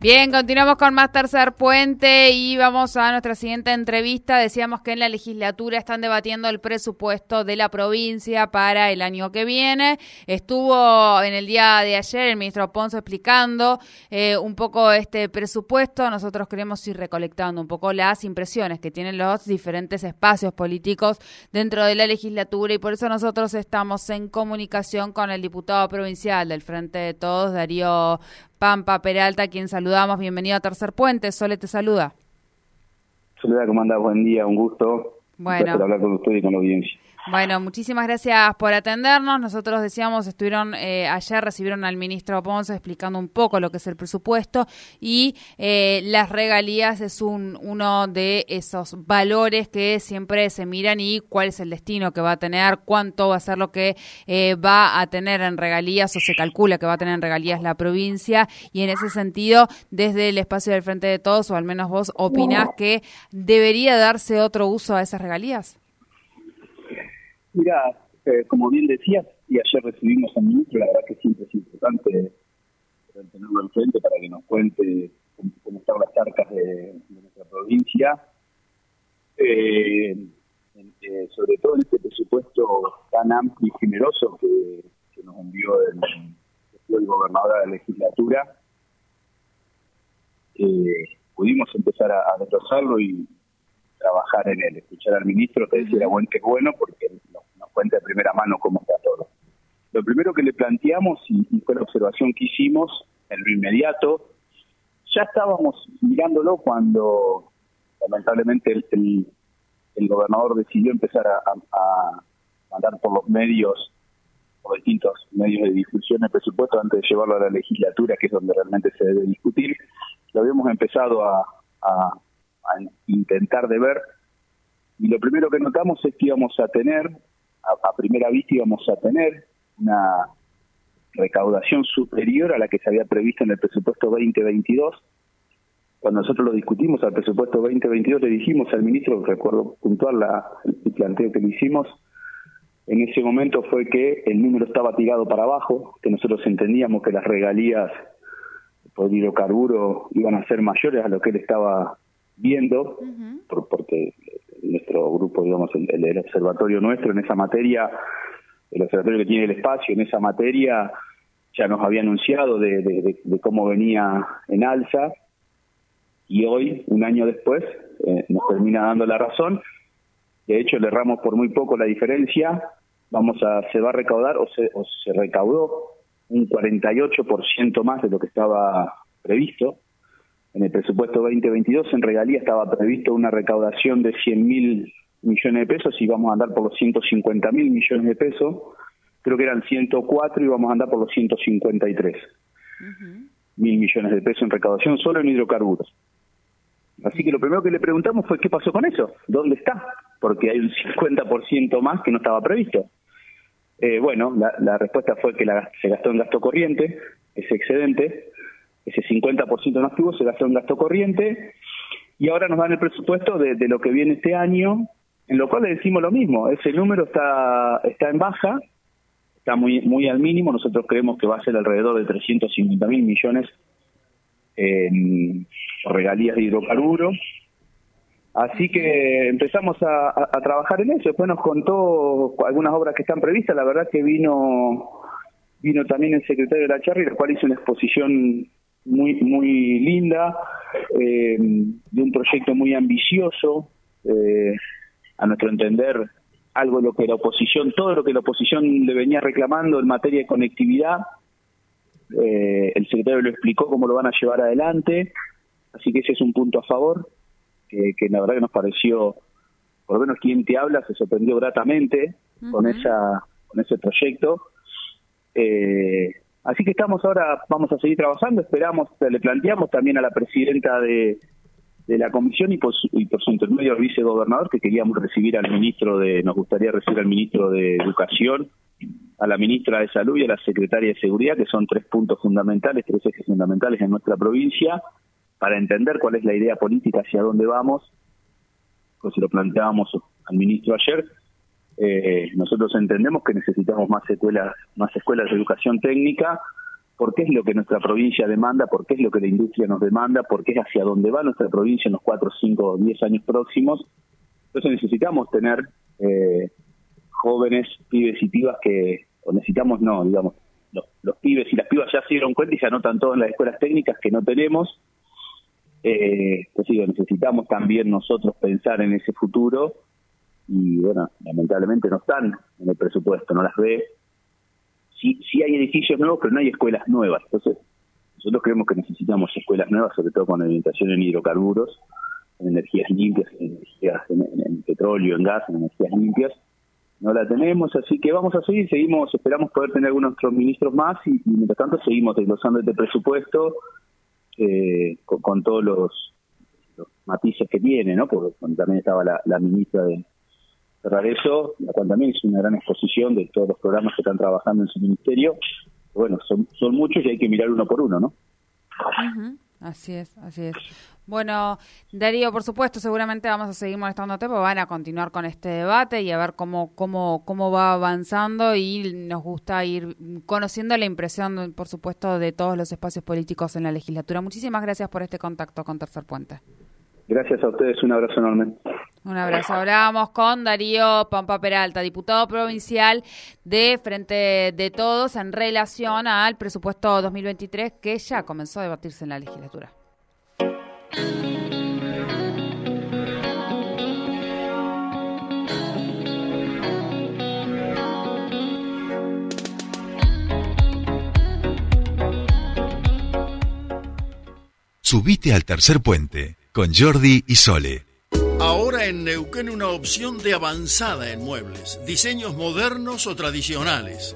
Bien, continuamos con más tercer puente y vamos a nuestra siguiente entrevista. Decíamos que en la legislatura están debatiendo el presupuesto de la provincia para el año que viene. Estuvo en el día de ayer el ministro Ponce explicando eh, un poco este presupuesto. Nosotros queremos ir recolectando un poco las impresiones que tienen los diferentes espacios políticos dentro de la legislatura y por eso nosotros estamos en comunicación con el diputado provincial del Frente de Todos, Darío Pampa Peralta, quien saludamos. Bienvenido a Tercer Puente. Sole te saluda. Soledad, ¿cómo andás? Buen día, un gusto. Bueno. Un hablar con usted y con la audiencia. Bueno, muchísimas gracias por atendernos. Nosotros decíamos, estuvieron eh, ayer, recibieron al ministro Ponce explicando un poco lo que es el presupuesto y eh, las regalías es un, uno de esos valores que siempre se miran y cuál es el destino que va a tener, cuánto va a ser lo que eh, va a tener en regalías o se calcula que va a tener en regalías la provincia y en ese sentido, desde el espacio del Frente de Todos, o al menos vos opinás que debería darse otro uso a esas regalías. Mira, eh, como bien decías, y ayer recibimos al ministro, la verdad que siempre es importante tenerlo al frente para que nos cuente cómo, están las arcas de, nuestra provincia. Eh, eh, sobre todo en este presupuesto tan amplio y generoso que, nos envió el, el, gobernador de la legislatura, pudimos empezar a, a destrozarlo y trabajar en él, escuchar al ministro que decía bueno, que es bueno porque de primera mano cómo está todo. Lo primero que le planteamos, y, fue la observación que hicimos en lo inmediato, ya estábamos mirándolo cuando lamentablemente el, el, gobernador decidió empezar a, mandar por los medios, por distintos medios de difusión el presupuesto antes de llevarlo a la legislatura, que es donde realmente se debe discutir. Lo habíamos empezado a, a intentar de ver. Y lo primero que notamos es que íbamos a tener, a, primera vista íbamos a tener una recaudación superior a la que se había previsto en el presupuesto 2022. Cuando nosotros lo discutimos al presupuesto 2022 le dijimos al ministro, recuerdo puntual la, el planteo que le hicimos, en ese momento fue que el número estaba tirado para abajo, que nosotros entendíamos que las regalías por hidrocarburo iban a ser mayores a lo que él estaba viendo, por, porque nuestro grupo, digamos, el, observatorio nuestro en esa materia, el observatorio que tiene el espacio en esa materia, ya nos había anunciado de, cómo venía en alza y hoy, un año después, eh, nos termina dando la razón. De hecho, le erramos por muy poco la diferencia. Vamos a, se va a recaudar o se, o se recaudó un 48% más de lo que estaba previsto en el presupuesto 2022 en regalía estaba previsto una recaudación de 100 mil millones de pesos y vamos a andar por los 150 mil millones de pesos. Creo que eran 104 y vamos a andar por los 153 mil millones de pesos en recaudación solo en hidrocarburos. Así que lo primero que le preguntamos fue qué pasó con eso, dónde está, porque hay un 50% más que no estaba previsto. Eh, bueno, la, respuesta fue que se gastó en gasto corriente, ese excedente, ese 50% no activo se gastó en gasto corriente y ahora nos dan el presupuesto de, lo que viene este año, en lo cual le decimos lo mismo, ese número está, está en baja, está muy, muy al mínimo, nosotros creemos que va a ser alrededor de 350 mil millones en regalías de hidrocarburos. Así que empezamos a, a, trabajar en eso. Después nos contó algunas obras que están previstas. La verdad que vino vino también el secretario de la Charri, el cual hizo una exposición muy, muy linda, eh, de un proyecto muy ambicioso, eh, a nuestro entender algo lo que la oposición, todo lo que la oposición le venía reclamando en materia de conectividad, eh, el secretario lo explicó cómo lo van a llevar adelante, así que ese es un punto a favor, que, que la verdad que nos pareció, por lo menos quien te habla se sorprendió gratamente con esa con ese proyecto. Eh, así que estamos ahora, vamos a seguir trabajando, esperamos, le planteamos también a la presidenta de, de la comisión y por, su, y por su intermedio al vicegobernador que queríamos recibir al ministro de, nos gustaría recibir al ministro de Educación, a la ministra de Salud y a la secretaria de Seguridad, que son tres puntos fundamentales, tres ejes fundamentales en nuestra provincia, para entender cuál es la idea política, hacia dónde vamos, pues si lo planteábamos al ministro ayer, eh, nosotros entendemos que necesitamos más escuelas, más escuelas de educación técnica, porque es lo que nuestra provincia demanda, porque es lo que la industria nos demanda, porque es hacia dónde va nuestra provincia en los 4, 5, 10 años próximos. Entonces necesitamos tener eh, jóvenes, pibes y pibas que, o necesitamos, no, digamos, los, pibes y las pibas ya se dieron cuenta y se anotan todo en las escuelas técnicas que no tenemos. Eh, pues necesitamos también nosotros pensar en ese futuro y bueno, lamentablemente no están en el presupuesto, no las ve. Sí, sí hay edificios nuevos, pero no hay escuelas nuevas. Entonces, nosotros creemos que necesitamos escuelas nuevas, sobre todo con orientación en hidrocarburos, en energías limpias, en, energías, en, petróleo, en gas, en energías limpias. No la tenemos, así que vamos a seguir, seguimos, esperamos poder tener algunos otros ministros más y, mientras tanto seguimos desglosando este presupuesto eh, con, con, todos los, los, matices que tiene, ¿no? Porque también estaba la, la ministra de, cerrar eso, la cual también es una gran exposición de todos los programas que están trabajando en su ministerio. Bueno, son, muchos y hay que mirar uno por uno, ¿no? Así es, así es. Bueno, Darío, por supuesto, seguramente vamos a seguir molestándote, porque van a continuar con este debate y a ver cómo, cómo, cómo va avanzando y nos gusta ir conociendo la impresión, por supuesto, de todos los espacios políticos en la legislatura. Muchísimas gracias por este contacto con Tercer Puente. Gracias a ustedes, un abrazo enorme. Un abrazo. Hablábamos con Darío Pampa Peralta, diputado provincial de Frente de Todos en relación al presupuesto 2023 que ya comenzó a debatirse en la legislatura. Subite al tercer puente con Jordi y Sole. Ahora en Neuquén una opción de avanzada en muebles, diseños modernos o tradicionales.